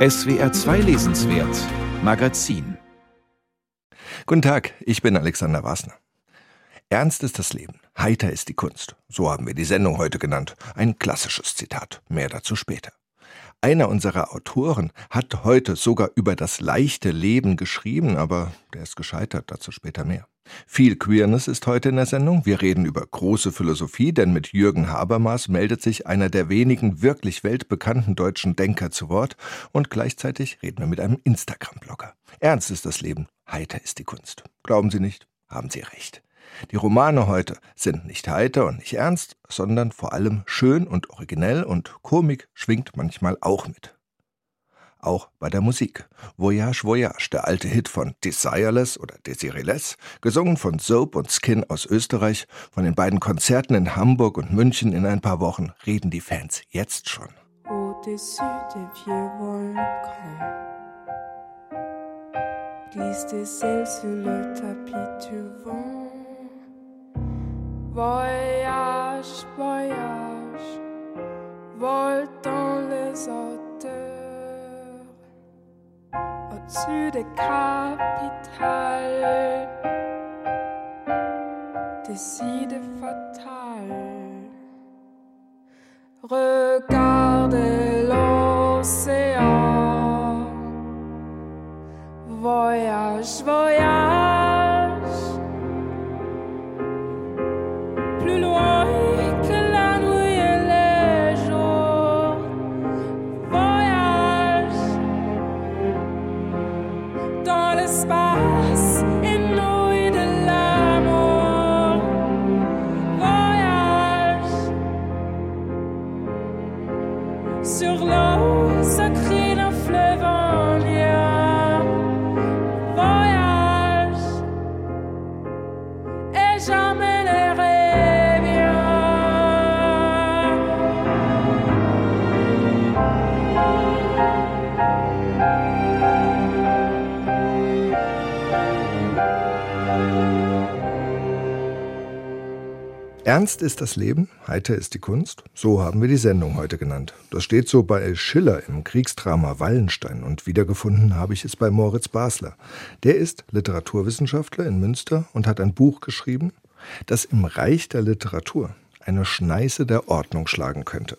SWR 2 Lesenswert Magazin Guten Tag, ich bin Alexander Wasner. Ernst ist das Leben, heiter ist die Kunst. So haben wir die Sendung heute genannt. Ein klassisches Zitat. Mehr dazu später. Einer unserer Autoren hat heute sogar über das leichte Leben geschrieben, aber der ist gescheitert, dazu später mehr. Viel Queerness ist heute in der Sendung. Wir reden über große Philosophie, denn mit Jürgen Habermas meldet sich einer der wenigen wirklich weltbekannten deutschen Denker zu Wort und gleichzeitig reden wir mit einem Instagram-Blogger. Ernst ist das Leben, heiter ist die Kunst. Glauben Sie nicht? Haben Sie recht. Die Romane heute sind nicht heiter und nicht ernst, sondern vor allem schön und originell und Komik schwingt manchmal auch mit. Auch bei der Musik. Voyage Voyage, der alte Hit von Desireless oder Desireless, gesungen von Soap und Skin aus Österreich, von den beiden Konzerten in Hamburg und München in ein paar Wochen reden die Fans jetzt schon. Au-dessus des vieux volcans glisse des ailes sur le tapis du vent. Voyage, voyage, vole dans les hauteurs, au-dessus des capitales, décide fatale. Regarde l'océan, voyage, voyage. Ernst ist das Leben, heiter ist die Kunst. So haben wir die Sendung heute genannt. Das steht so bei Schiller im Kriegsdrama Wallenstein und wiedergefunden habe ich es bei Moritz Basler. Der ist Literaturwissenschaftler in Münster und hat ein Buch geschrieben, das im Reich der Literatur eine Schneise der Ordnung schlagen könnte.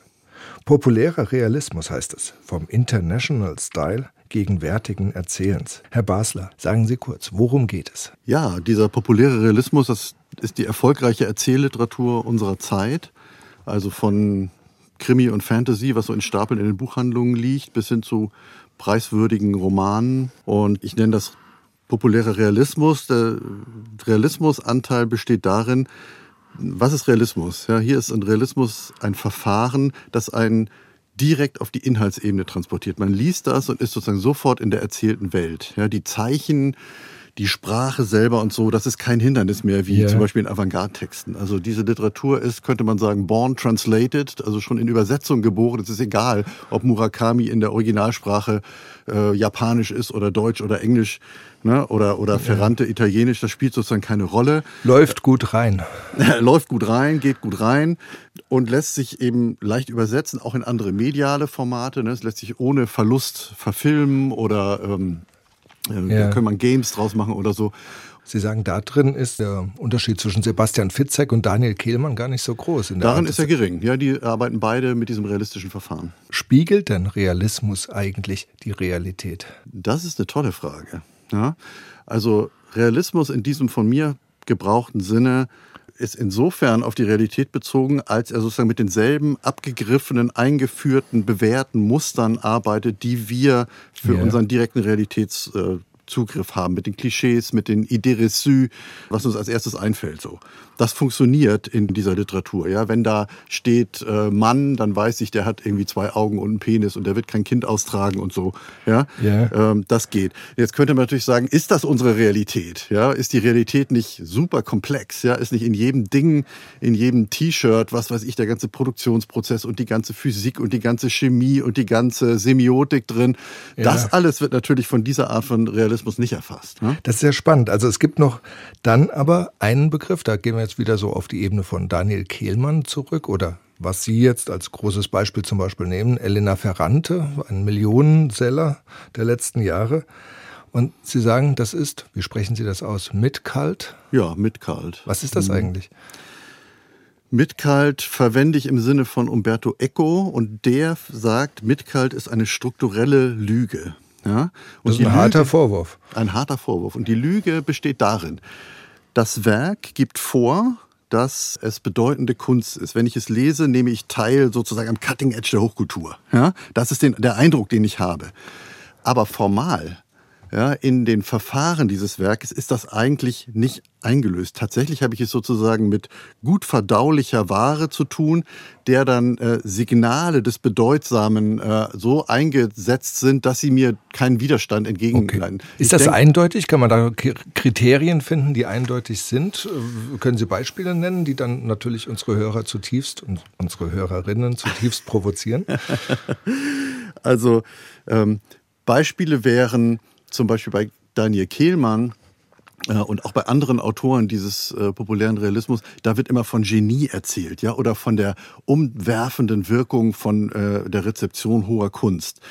Populärer Realismus heißt es, vom International Style gegenwärtigen Erzählens. Herr Basler, sagen Sie kurz, worum geht es? Ja, dieser populäre Realismus, das ist die erfolgreiche Erzählliteratur unserer Zeit, also von Krimi und Fantasy, was so in Stapeln in den Buchhandlungen liegt, bis hin zu preiswürdigen Romanen. Und ich nenne das populärer Realismus. Der Realismusanteil besteht darin, was ist Realismus? Ja, hier ist ein Realismus ein Verfahren, das einen direkt auf die Inhaltsebene transportiert. Man liest das und ist sozusagen sofort in der erzählten Welt. Ja, die Zeichen, die Sprache selber und so, das ist kein Hindernis mehr, wie yeah. zum Beispiel in Avantgarde-Texten. Also diese Literatur ist, könnte man sagen, born translated, also schon in Übersetzung geboren. Es ist egal, ob Murakami in der Originalsprache äh, Japanisch ist oder Deutsch oder Englisch ne? oder, oder Ferrante Italienisch, das spielt sozusagen keine Rolle. Läuft gut rein. Läuft gut rein, geht gut rein und lässt sich eben leicht übersetzen, auch in andere mediale Formate. Ne? Es lässt sich ohne Verlust verfilmen oder ähm, äh, ja. Da kann man Games draus machen oder so. Sie sagen, da drin ist der Unterschied zwischen Sebastian Fitzek und Daniel Kehlmann gar nicht so groß. Darin ist er gering. Ja, die arbeiten beide mit diesem realistischen Verfahren. Spiegelt denn Realismus eigentlich die Realität? Das ist eine tolle Frage. Ja, also Realismus in diesem von mir gebrauchten Sinne ist insofern auf die Realität bezogen, als er sozusagen mit denselben abgegriffenen, eingeführten, bewährten Mustern arbeitet, die wir für ja. unseren direkten Realitäts äh, Zugriff haben mit den Klischees, mit den Idées reçues, was uns als erstes einfällt. So, das funktioniert in dieser Literatur. Ja, wenn da steht äh, Mann, dann weiß ich, der hat irgendwie zwei Augen und einen Penis und der wird kein Kind austragen und so. Ja, yeah. ähm, das geht. Jetzt könnte man natürlich sagen, ist das unsere Realität? Ja, ist die Realität nicht super komplex? Ja, ist nicht in jedem Ding, in jedem T-Shirt, was weiß ich, der ganze Produktionsprozess und die ganze Physik und die ganze Chemie und die ganze Semiotik drin? Ja. Das alles wird natürlich von dieser Art von Realismus nicht erfasst. Ne? Das ist sehr spannend. Also es gibt noch dann aber einen Begriff, da gehen wir jetzt wieder so auf die Ebene von Daniel Kehlmann zurück oder was Sie jetzt als großes Beispiel zum Beispiel nehmen, Elena Ferrante, ein Millionenseller der letzten Jahre. Und Sie sagen, das ist, wie sprechen Sie das aus, mitkalt? Ja, mitkalt. Was ist das mhm. eigentlich? Mitkalt verwende ich im Sinne von Umberto Eco und der sagt, Mitkalt ist eine strukturelle Lüge. Ja? Und das ist ein harter Lüge, Vorwurf. Ein harter Vorwurf. Und die Lüge besteht darin, das Werk gibt vor, dass es bedeutende Kunst ist. Wenn ich es lese, nehme ich teil sozusagen am Cutting Edge der Hochkultur. Ja? Das ist den, der Eindruck, den ich habe. Aber formal ja, in den Verfahren dieses Werkes ist das eigentlich nicht eingelöst. Tatsächlich habe ich es sozusagen mit gut verdaulicher Ware zu tun, der dann äh, Signale des Bedeutsamen äh, so eingesetzt sind, dass sie mir keinen Widerstand entgegenleiten. Okay. Ist ich das denk, eindeutig? Kann man da Kriterien finden, die eindeutig sind? Äh, können Sie Beispiele nennen, die dann natürlich unsere Hörer zutiefst und unsere Hörerinnen zutiefst provozieren? also ähm, Beispiele wären zum Beispiel bei Daniel Kehlmann äh, und auch bei anderen Autoren dieses äh, populären Realismus, da wird immer von Genie erzählt, ja, oder von der umwerfenden Wirkung von äh, der Rezeption hoher Kunst.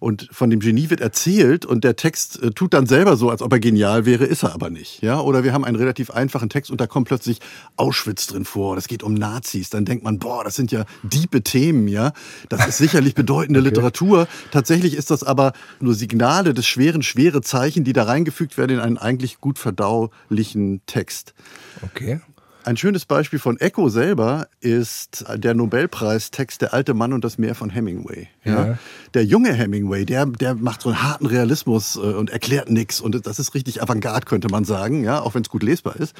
Und von dem Genie wird erzählt und der Text äh, tut dann selber so, als ob er genial wäre, ist er aber nicht. Ja? Oder wir haben einen relativ einfachen Text und da kommt plötzlich Auschwitz drin vor. Das geht um Nazis. Dann denkt man, boah, das sind ja diepe Themen, ja. Das ist sicherlich bedeutende okay. Literatur. Tatsächlich ist das aber nur Signale des schweren, schwere Zeichen, die da reingefügt werden in einen eigentlich gut verdaulichen Text. Okay. Ein schönes Beispiel von Eco selber ist der Nobelpreistext Der alte Mann und das Meer von Hemingway. Ja. ja. Der junge Hemingway, der, der macht so einen harten Realismus äh, und erklärt nichts und das ist richtig Avantgarde, könnte man sagen, ja, auch wenn es gut lesbar ist.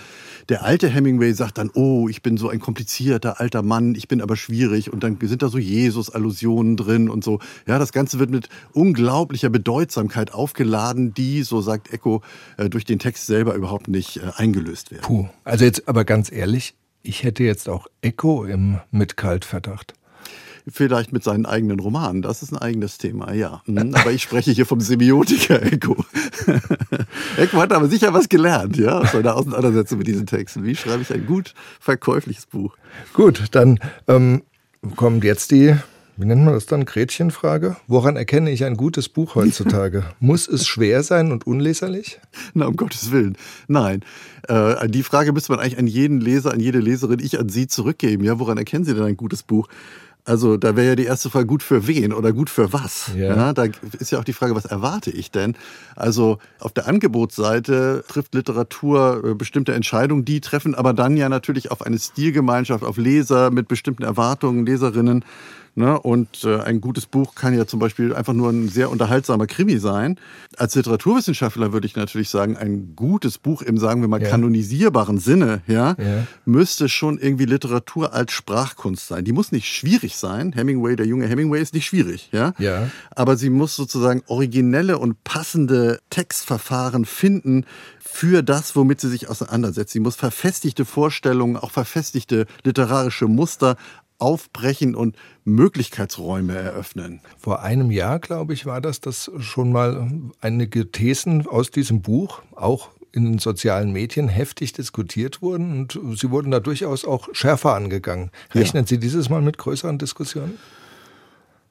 Der alte Hemingway sagt dann, oh, ich bin so ein komplizierter alter Mann, ich bin aber schwierig und dann sind da so Jesus-Allusionen drin und so. Ja, das Ganze wird mit unglaublicher Bedeutsamkeit aufgeladen, die, so sagt Eco, äh, durch den Text selber überhaupt nicht äh, eingelöst werden. Puh, also jetzt aber ganz ehrlich, ich hätte jetzt auch Echo im Mitkaltverdacht. Vielleicht mit seinen eigenen Romanen. Das ist ein eigenes Thema, ja. Mhm. Aber ich spreche hier vom Semiotiker Echo. Echo hat aber sicher was gelernt, ja, aus seiner Auseinandersetzung mit diesen Texten. Wie schreibe ich ein gut verkäufliches Buch? Gut, dann ähm, kommt jetzt die wie nennt man das dann? Gretchenfrage? Woran erkenne ich ein gutes Buch heutzutage? Muss es schwer sein und unleserlich? Na, um Gottes Willen. Nein. Äh, die Frage müsste man eigentlich an jeden Leser, an jede Leserin, ich an Sie zurückgeben. Ja, woran erkennen Sie denn ein gutes Buch? Also da wäre ja die erste Frage, gut für wen oder gut für was? Ja. ja. da ist ja auch die Frage, was erwarte ich denn? Also auf der Angebotsseite trifft Literatur äh, bestimmte Entscheidungen, die treffen aber dann ja natürlich auf eine Stilgemeinschaft, auf Leser mit bestimmten Erwartungen, Leserinnen. Ne? Und äh, ein gutes Buch kann ja zum Beispiel einfach nur ein sehr unterhaltsamer Krimi sein. Als Literaturwissenschaftler würde ich natürlich sagen, ein gutes Buch im, sagen wir mal, ja. kanonisierbaren Sinne, ja, ja, müsste schon irgendwie Literatur als Sprachkunst sein. Die muss nicht schwierig sein. Hemingway, der junge Hemingway, ist nicht schwierig, ja. ja. Aber sie muss sozusagen originelle und passende Textverfahren finden, für das, womit sie sich auseinandersetzt. Sie muss verfestigte Vorstellungen, auch verfestigte literarische Muster aufbrechen und Möglichkeitsräume eröffnen. Vor einem Jahr, glaube ich, war das, dass schon mal einige Thesen aus diesem Buch auch in den sozialen Medien heftig diskutiert wurden und sie wurden da durchaus auch schärfer angegangen. Rechnen ja. Sie dieses Mal mit größeren Diskussionen?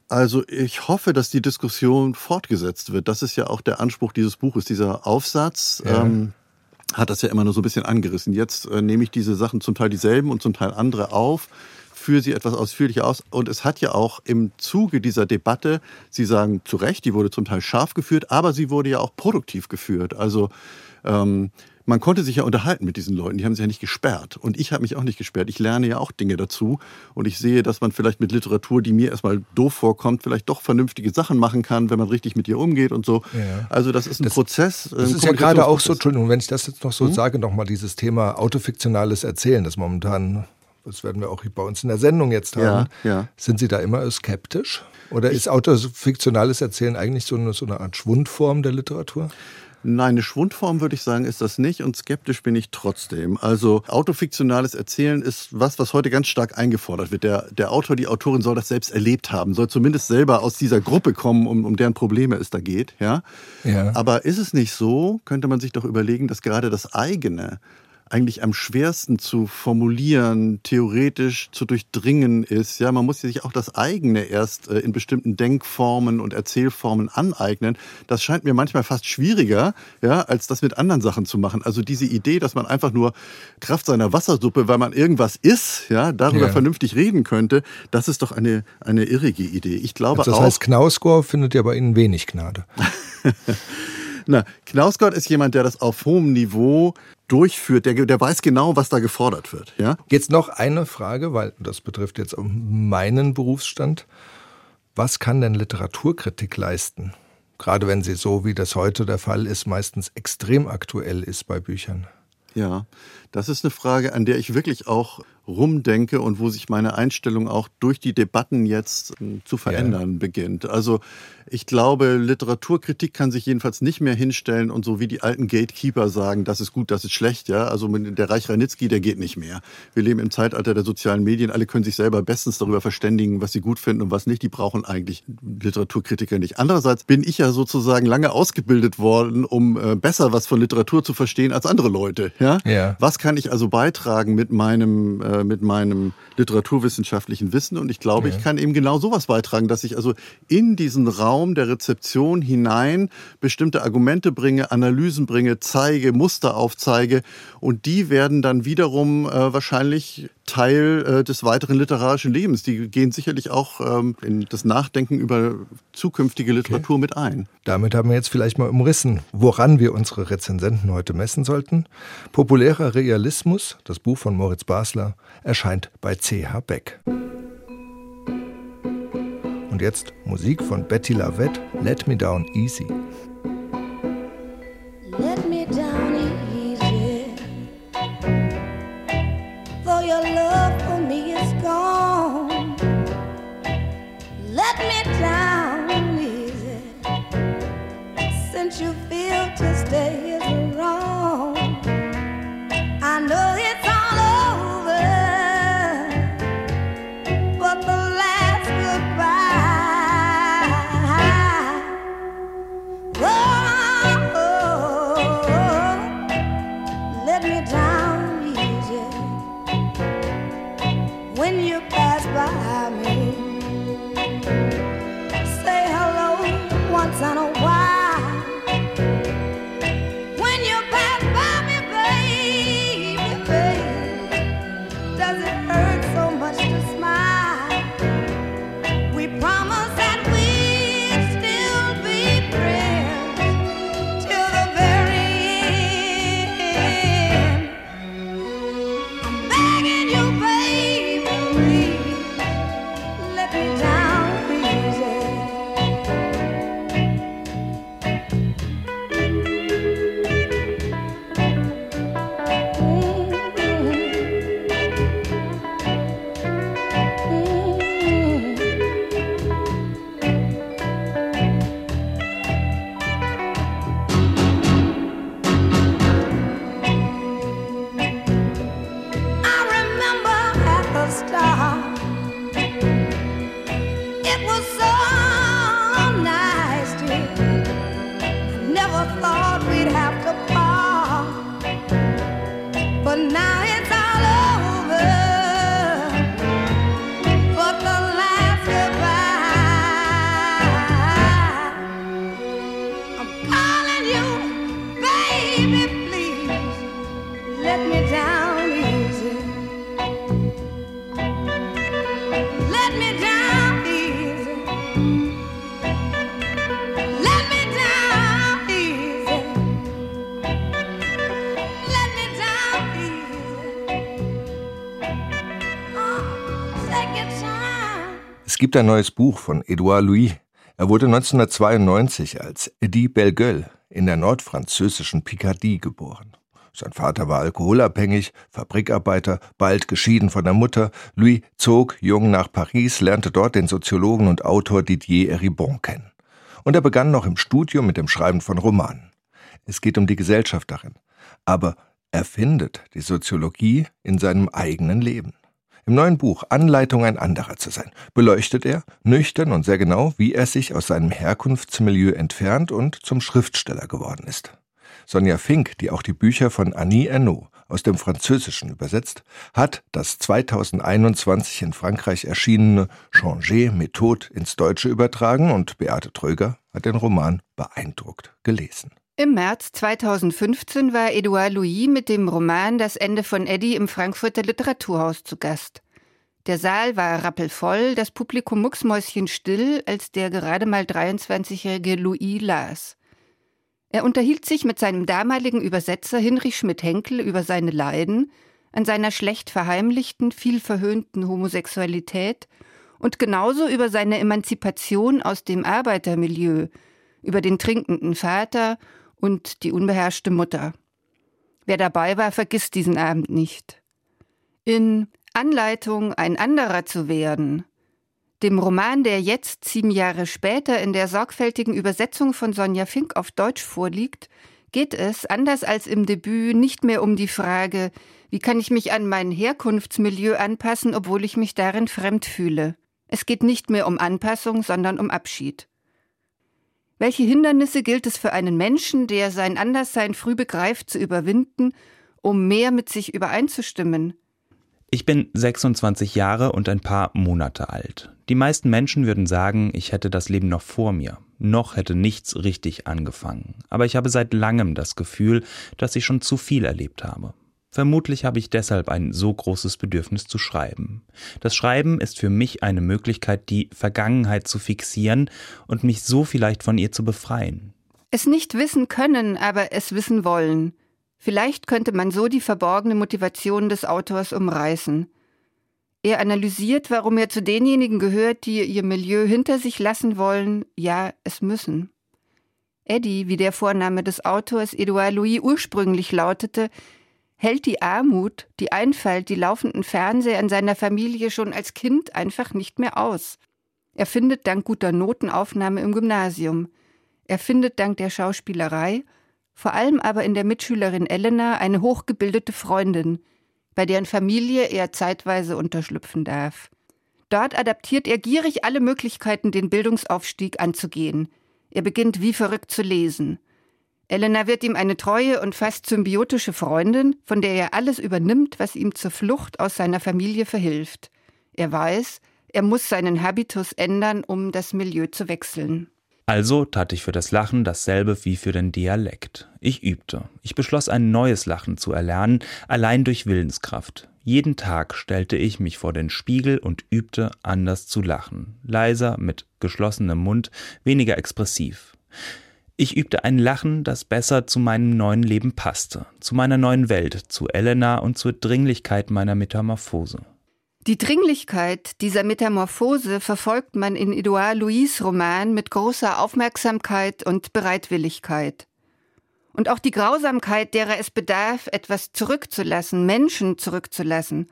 Also ich hoffe, dass die Diskussion fortgesetzt wird. Das ist ja auch der Anspruch dieses Buches, dieser Aufsatz. Ja. Ähm, hat das ja immer nur so ein bisschen angerissen. Jetzt äh, nehme ich diese Sachen zum Teil dieselben und zum Teil andere auf führe sie etwas ausführlicher aus. Und es hat ja auch im Zuge dieser Debatte, Sie sagen zu Recht, die wurde zum Teil scharf geführt, aber sie wurde ja auch produktiv geführt. Also ähm, man konnte sich ja unterhalten mit diesen Leuten, die haben sich ja nicht gesperrt. Und ich habe mich auch nicht gesperrt. Ich lerne ja auch Dinge dazu. Und ich sehe, dass man vielleicht mit Literatur, die mir erstmal doof vorkommt, vielleicht doch vernünftige Sachen machen kann, wenn man richtig mit ihr umgeht und so. Ja. Also das ist ein das, Prozess. Das ist ja gerade auch so, Entschuldigung, wenn ich das jetzt noch so hm? sage, nochmal dieses Thema autofiktionales Erzählen, das momentan das werden wir auch bei uns in der Sendung jetzt haben. Ja, ja. Sind Sie da immer skeptisch? Oder ist autofiktionales Erzählen eigentlich so eine, so eine Art Schwundform der Literatur? Nein, eine Schwundform würde ich sagen, ist das nicht und skeptisch bin ich trotzdem. Also autofiktionales Erzählen ist was, was heute ganz stark eingefordert wird. Der, der Autor, die Autorin soll das selbst erlebt haben, soll zumindest selber aus dieser Gruppe kommen, um, um deren Probleme es da geht. Ja? ja? Aber ist es nicht so, könnte man sich doch überlegen, dass gerade das eigene eigentlich am schwersten zu formulieren, theoretisch zu durchdringen ist. Ja, man muss sich auch das eigene erst äh, in bestimmten Denkformen und Erzählformen aneignen. Das scheint mir manchmal fast schwieriger, ja, als das mit anderen Sachen zu machen. Also diese Idee, dass man einfach nur Kraft seiner Wassersuppe, weil man irgendwas isst, ja, darüber ja. vernünftig reden könnte, das ist doch eine, eine irrige Idee. Ich glaube also das auch. Das heißt, Knausgård findet ja bei Ihnen wenig Gnade. Na, Knausgott ist jemand, der das auf hohem Niveau durchführt, der, der weiß genau, was da gefordert wird. Ja? Jetzt noch eine Frage, weil das betrifft jetzt meinen Berufsstand. Was kann denn Literaturkritik leisten? Gerade wenn sie so, wie das heute der Fall ist, meistens extrem aktuell ist bei Büchern. Ja, das ist eine Frage, an der ich wirklich auch rumdenke und wo sich meine Einstellung auch durch die Debatten jetzt hm, zu verändern ja. beginnt. Also ich glaube, Literaturkritik kann sich jedenfalls nicht mehr hinstellen und so wie die alten Gatekeeper sagen, das ist gut, das ist schlecht. Ja, also der Reich Ranitzky, der geht nicht mehr. Wir leben im Zeitalter der sozialen Medien. Alle können sich selber bestens darüber verständigen, was sie gut finden und was nicht. Die brauchen eigentlich Literaturkritiker nicht. Andererseits bin ich ja sozusagen lange ausgebildet worden, um äh, besser was von Literatur zu verstehen als andere Leute. Ja, ja. was kann ich also beitragen mit meinem äh, mit meinem literaturwissenschaftlichen Wissen? Und ich glaube, ja. ich kann eben genau sowas beitragen, dass ich also in diesen Raum Raum der Rezeption hinein bestimmte Argumente bringe, Analysen bringe, zeige, Muster aufzeige und die werden dann wiederum äh, wahrscheinlich Teil äh, des weiteren literarischen Lebens. Die gehen sicherlich auch ähm, in das Nachdenken über zukünftige Literatur okay. mit ein. Damit haben wir jetzt vielleicht mal umrissen, woran wir unsere Rezensenten heute messen sollten. Populärer Realismus, das Buch von Moritz Basler, erscheint bei CH Beck. Und jetzt Musik von Betty Lavette, Let Me Down Easy. Gibt ein neues Buch von Edouard Louis. Er wurde 1992 als Eddie Bellegueule in der nordfranzösischen Picardie geboren. Sein Vater war alkoholabhängig, Fabrikarbeiter, bald geschieden von der Mutter. Louis zog jung nach Paris, lernte dort den Soziologen und Autor Didier Eribon kennen. Und er begann noch im Studium mit dem Schreiben von Romanen. Es geht um die Gesellschaft darin. Aber er findet die Soziologie in seinem eigenen Leben. Im neuen Buch Anleitung ein anderer zu sein beleuchtet er, nüchtern und sehr genau, wie er sich aus seinem Herkunftsmilieu entfernt und zum Schriftsteller geworden ist. Sonja Fink, die auch die Bücher von Annie Ernaux aus dem Französischen übersetzt, hat das 2021 in Frankreich erschienene Changer Methode ins Deutsche übertragen und Beate Tröger hat den Roman beeindruckt gelesen. Im März 2015 war Edouard Louis mit dem Roman Das Ende von Eddie im Frankfurter Literaturhaus zu Gast. Der Saal war rappelvoll, das Publikum mucksmäuschenstill, als der gerade mal 23-jährige Louis las. Er unterhielt sich mit seinem damaligen Übersetzer Hinrich Schmidt-Henkel über seine Leiden, an seiner schlecht verheimlichten, viel verhöhnten Homosexualität und genauso über seine Emanzipation aus dem Arbeitermilieu, über den trinkenden Vater und die unbeherrschte Mutter. Wer dabei war, vergisst diesen Abend nicht. In Anleitung, ein anderer zu werden dem Roman, der jetzt, sieben Jahre später, in der sorgfältigen Übersetzung von Sonja Fink auf Deutsch vorliegt, geht es, anders als im Debüt, nicht mehr um die Frage, wie kann ich mich an mein Herkunftsmilieu anpassen, obwohl ich mich darin fremd fühle. Es geht nicht mehr um Anpassung, sondern um Abschied. Welche Hindernisse gilt es für einen Menschen, der sein Anderssein früh begreift, zu überwinden, um mehr mit sich übereinzustimmen? Ich bin 26 Jahre und ein paar Monate alt. Die meisten Menschen würden sagen, ich hätte das Leben noch vor mir. Noch hätte nichts richtig angefangen. Aber ich habe seit langem das Gefühl, dass ich schon zu viel erlebt habe. Vermutlich habe ich deshalb ein so großes Bedürfnis zu schreiben. Das Schreiben ist für mich eine Möglichkeit, die Vergangenheit zu fixieren und mich so vielleicht von ihr zu befreien. Es nicht wissen können, aber es wissen wollen. Vielleicht könnte man so die verborgene Motivation des Autors umreißen. Er analysiert, warum er zu denjenigen gehört, die ihr Milieu hinter sich lassen wollen, ja, es müssen. Eddie, wie der Vorname des Autors Edouard Louis ursprünglich lautete, hält die Armut, die Einfalt, die laufenden Fernseher in seiner Familie schon als Kind einfach nicht mehr aus. Er findet dank guter Notenaufnahme im Gymnasium. Er findet dank der Schauspielerei vor allem aber in der Mitschülerin Elena eine hochgebildete Freundin, bei deren Familie er zeitweise unterschlüpfen darf. Dort adaptiert er gierig alle Möglichkeiten, den Bildungsaufstieg anzugehen. Er beginnt wie verrückt zu lesen. Elena wird ihm eine treue und fast symbiotische Freundin, von der er alles übernimmt, was ihm zur Flucht aus seiner Familie verhilft. Er weiß, er muss seinen Habitus ändern, um das Milieu zu wechseln. Also tat ich für das Lachen dasselbe wie für den Dialekt. Ich übte. Ich beschloss ein neues Lachen zu erlernen, allein durch Willenskraft. Jeden Tag stellte ich mich vor den Spiegel und übte anders zu lachen. Leiser, mit geschlossenem Mund, weniger expressiv. Ich übte ein Lachen, das besser zu meinem neuen Leben passte, zu meiner neuen Welt, zu Elena und zur Dringlichkeit meiner Metamorphose. Die Dringlichkeit dieser Metamorphose verfolgt man in Edouard Louis Roman mit großer Aufmerksamkeit und Bereitwilligkeit. Und auch die Grausamkeit, derer es bedarf, etwas zurückzulassen, Menschen zurückzulassen.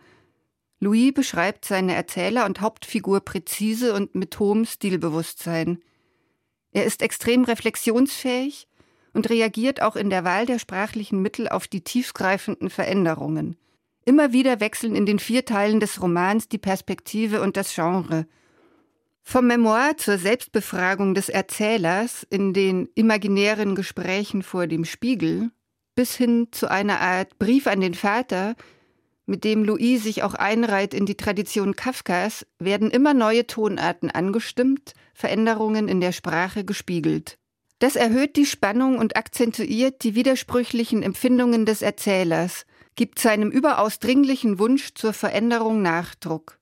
Louis beschreibt seine Erzähler und Hauptfigur präzise und mit hohem Stilbewusstsein. Er ist extrem reflexionsfähig und reagiert auch in der Wahl der sprachlichen Mittel auf die tiefgreifenden Veränderungen. Immer wieder wechseln in den vier Teilen des Romans die Perspektive und das Genre. Vom Memoir zur Selbstbefragung des Erzählers in den imaginären Gesprächen vor dem Spiegel bis hin zu einer Art Brief an den Vater, mit dem Louis sich auch einreiht in die Tradition Kafkas, werden immer neue Tonarten angestimmt, Veränderungen in der Sprache gespiegelt. Das erhöht die Spannung und akzentuiert die widersprüchlichen Empfindungen des Erzählers, gibt seinem überaus dringlichen Wunsch zur Veränderung Nachdruck.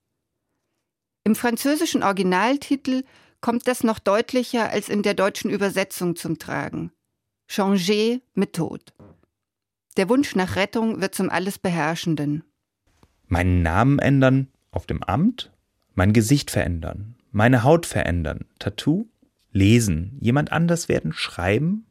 Im französischen Originaltitel kommt das noch deutlicher als in der deutschen Übersetzung zum Tragen. Changer Methode. Der Wunsch nach Rettung wird zum alles Beherrschenden. Meinen Namen ändern auf dem Amt? Mein Gesicht verändern? Meine Haut verändern? Tattoo? Lesen? Jemand anders werden? Schreiben?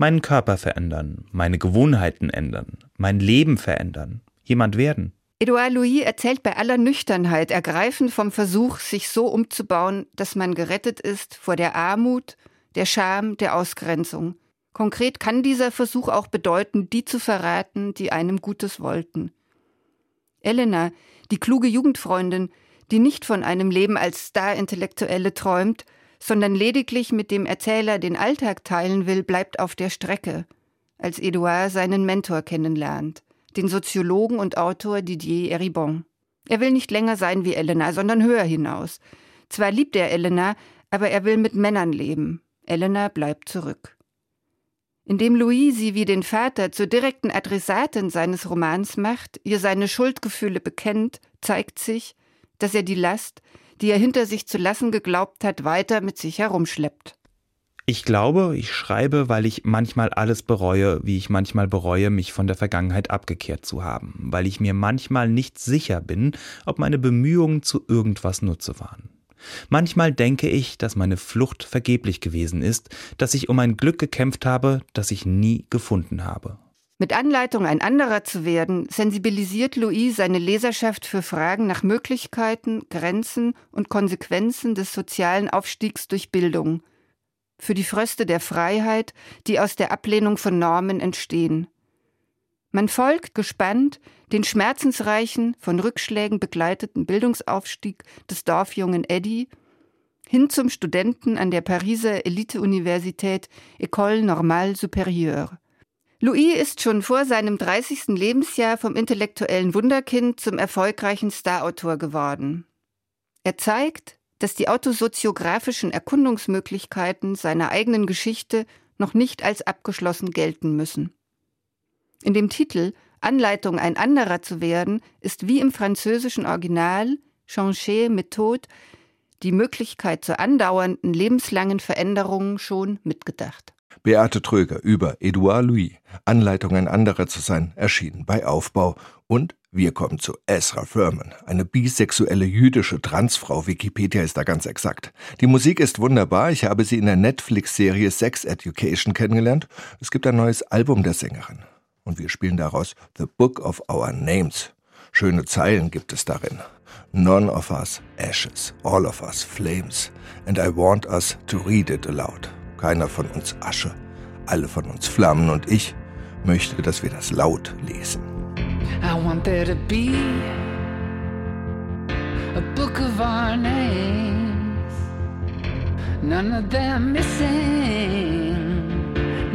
meinen Körper verändern, meine Gewohnheiten ändern, mein Leben verändern, jemand werden. Edouard Louis erzählt bei aller Nüchternheit ergreifend vom Versuch, sich so umzubauen, dass man gerettet ist vor der Armut, der Scham, der Ausgrenzung. Konkret kann dieser Versuch auch bedeuten, die zu verraten, die einem Gutes wollten. Elena, die kluge Jugendfreundin, die nicht von einem Leben als Star-Intellektuelle träumt, sondern lediglich mit dem Erzähler den Alltag teilen will, bleibt auf der Strecke, als Edouard seinen Mentor kennenlernt. den Soziologen und Autor Didier Eribon. Er will nicht länger sein wie Elena, sondern höher hinaus. Zwar liebt er Elena, aber er will mit Männern leben. Elena bleibt zurück. Indem Louis sie wie den Vater zur direkten Adressatin seines Romans macht, ihr seine Schuldgefühle bekennt, zeigt sich, dass er die Last, die er hinter sich zu lassen geglaubt hat, weiter mit sich herumschleppt. Ich glaube, ich schreibe, weil ich manchmal alles bereue, wie ich manchmal bereue, mich von der Vergangenheit abgekehrt zu haben, weil ich mir manchmal nicht sicher bin, ob meine Bemühungen zu irgendwas Nutze waren. Manchmal denke ich, dass meine Flucht vergeblich gewesen ist, dass ich um ein Glück gekämpft habe, das ich nie gefunden habe. Mit Anleitung, ein anderer zu werden, sensibilisiert Louis seine Leserschaft für Fragen nach Möglichkeiten, Grenzen und Konsequenzen des sozialen Aufstiegs durch Bildung, für die Fröste der Freiheit, die aus der Ablehnung von Normen entstehen. Man folgt gespannt den schmerzensreichen, von Rückschlägen begleiteten Bildungsaufstieg des Dorfjungen Eddie hin zum Studenten an der Pariser Elite-Universität École Normale Supérieure. Louis ist schon vor seinem 30. Lebensjahr vom intellektuellen Wunderkind zum erfolgreichen Starautor geworden. Er zeigt, dass die autosoziografischen Erkundungsmöglichkeiten seiner eigenen Geschichte noch nicht als abgeschlossen gelten müssen. In dem Titel Anleitung, ein anderer zu werden, ist wie im französischen Original Changer Methode die Möglichkeit zur andauernden lebenslangen Veränderung schon mitgedacht. Beate Tröger über Edouard Louis, Anleitung ein anderer zu sein, erschienen bei Aufbau und wir kommen zu Ezra Furman, eine bisexuelle jüdische Transfrau. Wikipedia ist da ganz exakt. Die Musik ist wunderbar. Ich habe sie in der Netflix-Serie Sex Education kennengelernt. Es gibt ein neues Album der Sängerin. Und wir spielen daraus The Book of Our Names. Schöne Zeilen gibt es darin. None of us ashes, all of us flames. And I want us to read it aloud. Keiner von uns Asche, alle von uns Flammen und ich möchte, dass wir das laut lesen. I want there to be a book of our names, none of them missing,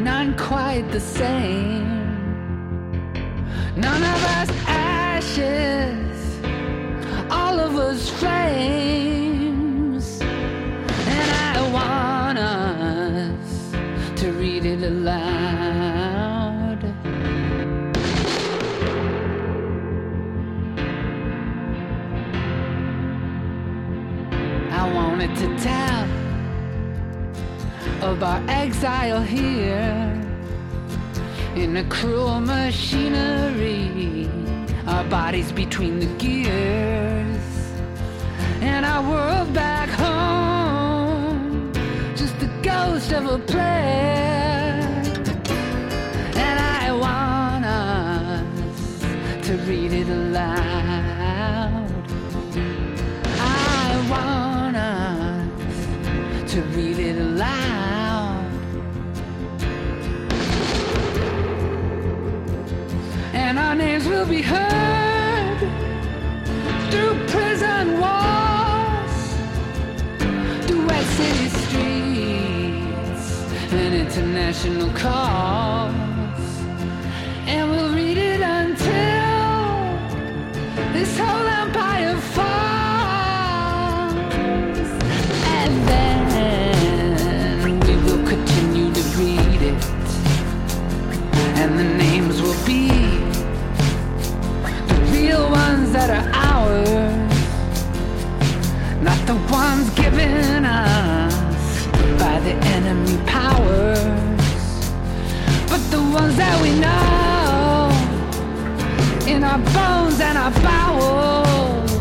none quite the same. None of us ashes, all of us flames, and I want us to read it aloud. I wanted to tell of our exile here in a cruel machinery, our bodies between the gears, and our world back home, just the ghost of a player. And I want us to read it aloud. I want us to read it aloud. And our names will be heard through prison walls, through West City streets and international calls. And we'll read it until this whole given us by the enemy powers, but the ones that we know in our bones and our bowels,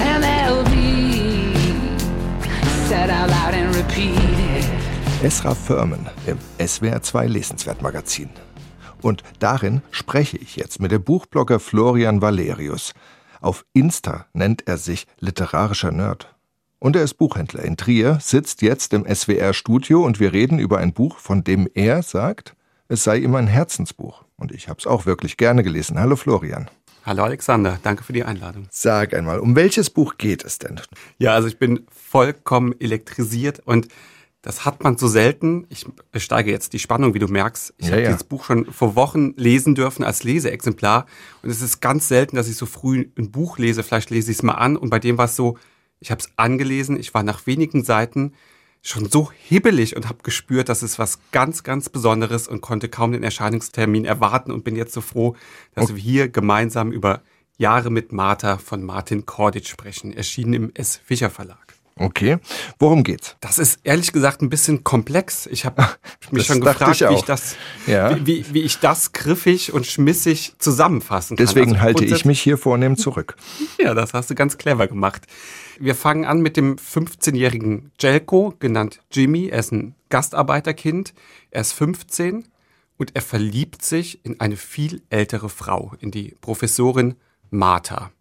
and they'll be said out loud and repeated. Esra Furman im SWR2 Lesenswertmagazin. Und darin spreche ich jetzt mit dem Buchblogger Florian Valerius. Auf Insta nennt er sich literarischer Nerd. Und er ist Buchhändler in Trier, sitzt jetzt im SWR-Studio und wir reden über ein Buch, von dem er sagt, es sei ihm ein Herzensbuch. Und ich habe es auch wirklich gerne gelesen. Hallo Florian. Hallo Alexander, danke für die Einladung. Sag einmal, um welches Buch geht es denn? Ja, also ich bin vollkommen elektrisiert und Das hat man so selten. Ich steige jetzt die Spannung, wie du merkst. Ich Ja, habe ja. dieses Buch schon vor Wochen lesen dürfen als Leseexemplar. Und es ist ganz selten, dass ich so früh ein Buch lese. Vielleicht lese ich es mal an. Und bei dem war es so, ich habe es angelesen. Ich war nach wenigen Seiten schon so hibbelig und habe gespürt, das ist was ganz, ganz Besonderes und konnte kaum den Erscheinungstermin erwarten und bin jetzt so froh, dass wir hier gemeinsam über Jahre mit Martha von Martin Korditsch sprechen, erschienen im S. Fischer Verlag. Okay. Worum geht's? Das ist ehrlich gesagt ein bisschen komplex. Ich habe mich schon gefragt, ich wie ich das, Ja. wie, wie, wie ich das griffig und schmissig zusammenfassen kann. Deswegen Also halte ich mich hier vornehm zurück. Ja, das hast du ganz clever gemacht. Wir fangen an mit dem 15-jährigen Jelko, genannt Jimmy. Er ist ein Gastarbeiterkind. Er ist 15 und er verliebt sich in eine viel ältere Frau, in die Professorin Martha.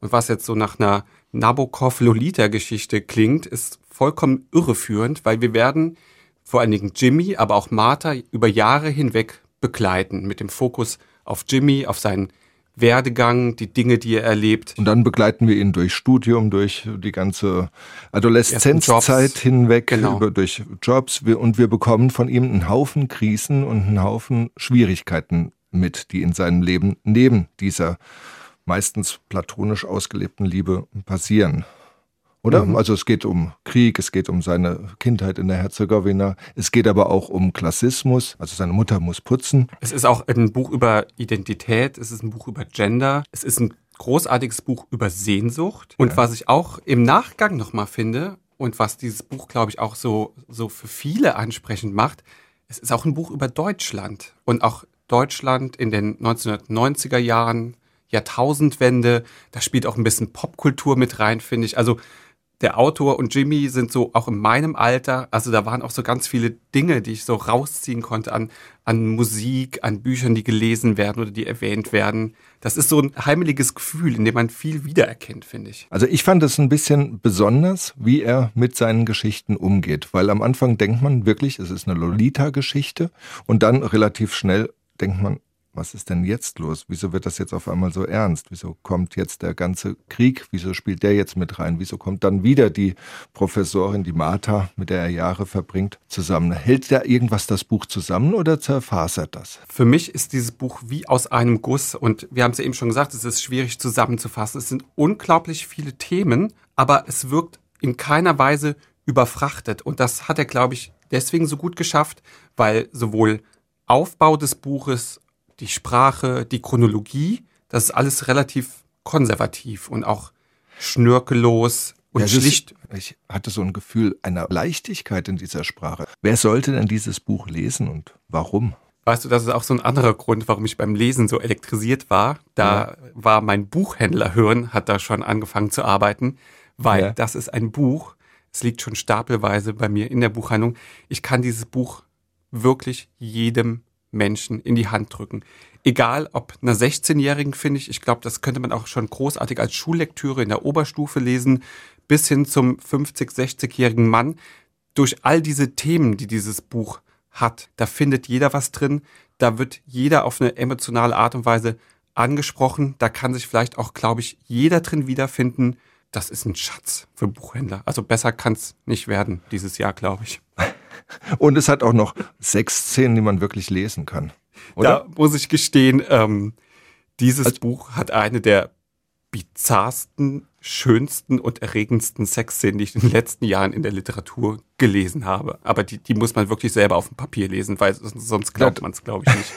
Und was jetzt so nach einer Nabokov-Lolita-Geschichte klingt, ist vollkommen irreführend, weil wir werden vor allen Dingen Jimmy, aber auch Martha über Jahre hinweg begleiten, mit dem Fokus auf Jimmy, auf seinen Werdegang, die Dinge, die er erlebt. Und dann begleiten wir ihn durch Studium, durch die ganze Adoleszenzzeit hinweg, Genau. über, durch Jobs. Und wir bekommen von ihm einen Haufen Krisen und einen Haufen Schwierigkeiten mit, die in seinem Leben neben dieser meistens platonisch ausgelebten Liebe passieren. Oder? Mhm. Also es geht um Krieg, es geht um seine Kindheit in der Herzegowina, es geht aber auch um Klassismus, also seine Mutter muss putzen. Es ist auch ein Buch über Identität, es ist ein Buch über Gender, es ist ein großartiges Buch über Sehnsucht. Und was ich auch im Nachgang nochmal finde und was dieses Buch, glaube ich, auch so, so für viele ansprechend macht, es ist auch ein Buch über Deutschland und auch Deutschland in den 1990er Jahren, Jahrtausendwende, da spielt auch ein bisschen Popkultur mit rein, finde ich. Also der Autor und Jimmy sind so auch in meinem Alter, also da waren auch so ganz viele Dinge, die ich so rausziehen konnte an, an Musik, an Büchern, die gelesen werden oder die erwähnt werden. Das ist so ein heimeliges Gefühl, in dem man viel wiedererkennt, finde ich. Also ich fand es ein bisschen besonders, wie er mit seinen Geschichten umgeht, weil am Anfang denkt man wirklich, es ist eine Lolita-Geschichte und dann relativ schnell denkt man, was ist denn jetzt los? Wieso wird das jetzt auf einmal so ernst? Wieso kommt jetzt der ganze Krieg? Wieso spielt der jetzt mit rein? Wieso kommt dann wieder die Professorin, die Martha, mit der er Jahre verbringt, zusammen? Hält da irgendwas das Buch zusammen oder zerfasert das? Für mich ist dieses Buch wie aus einem Guss und wir haben es ja eben schon gesagt, es ist schwierig zusammenzufassen. Es sind unglaublich viele Themen, aber es wirkt in keiner Weise überfrachtet und das hat er, glaube ich, deswegen so gut geschafft, weil sowohl Aufbau des Buches, die Sprache, die Chronologie, das ist alles relativ konservativ und auch schnörkellos und Ja, es ist- schlicht. Ich hatte so ein Gefühl einer Leichtigkeit in dieser Sprache. Wer sollte denn dieses Buch lesen und warum? Weißt du, das ist auch so ein anderer Grund, warum ich beim Lesen so elektrisiert war. Da war mein Buchhändlerhirn, hat da schon angefangen zu arbeiten, weil Ja. das ist ein Buch, es liegt schon stapelweise bei mir in der Buchhandlung. Ich kann dieses Buch wirklich jedem Menschen in die Hand drücken. Egal, ob einer 16-Jährigen, finde ich, ich glaube, das könnte man auch schon großartig als Schullektüre in der Oberstufe lesen, bis hin zum 50-, 60-jährigen Mann. Durch all diese Themen, die dieses Buch hat, da findet jeder was drin, da wird jeder auf eine emotionale Art und Weise angesprochen, da kann sich vielleicht auch, glaube ich, jeder drin wiederfinden. Das ist ein Schatz für Buchhändler. Also besser kann es nicht werden dieses Jahr, glaube ich. Und es hat auch noch sechs Szenen, die man wirklich lesen kann. Oder? Da muss ich gestehen, ähm, dieses Buch hat eine der bizarrsten, schönsten und erregendsten Sexszenen, die ich in den letzten Jahren in der Literatur gelesen habe. Aber die, die muss man wirklich selber auf dem Papier lesen, weil sonst glaubt man es, glaube ich, nicht.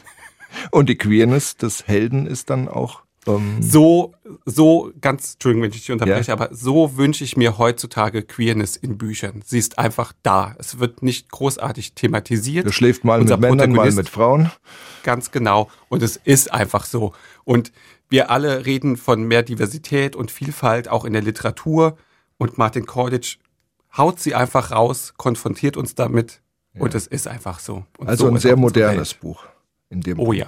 Und die Queerness des Helden ist dann auch. Ähm, So, so ganz, Entschuldigung, wenn ich dich unterbreche, Ja. aber so wünsche ich mir heutzutage Queerness in Büchern. Sie ist einfach da. Es wird nicht großartig thematisiert. der schläft mal Unser mit Männern, mal mit Frauen. Ganz genau. Und es ist einfach so. Und wir alle reden von mehr Diversität und Vielfalt auch in der Literatur. Und Martin Korditsch haut sie einfach raus, konfrontiert uns damit. Und es ist einfach so. Und Also so ein sehr modernes Welt. Buch. In dem Oh Punkt. ja.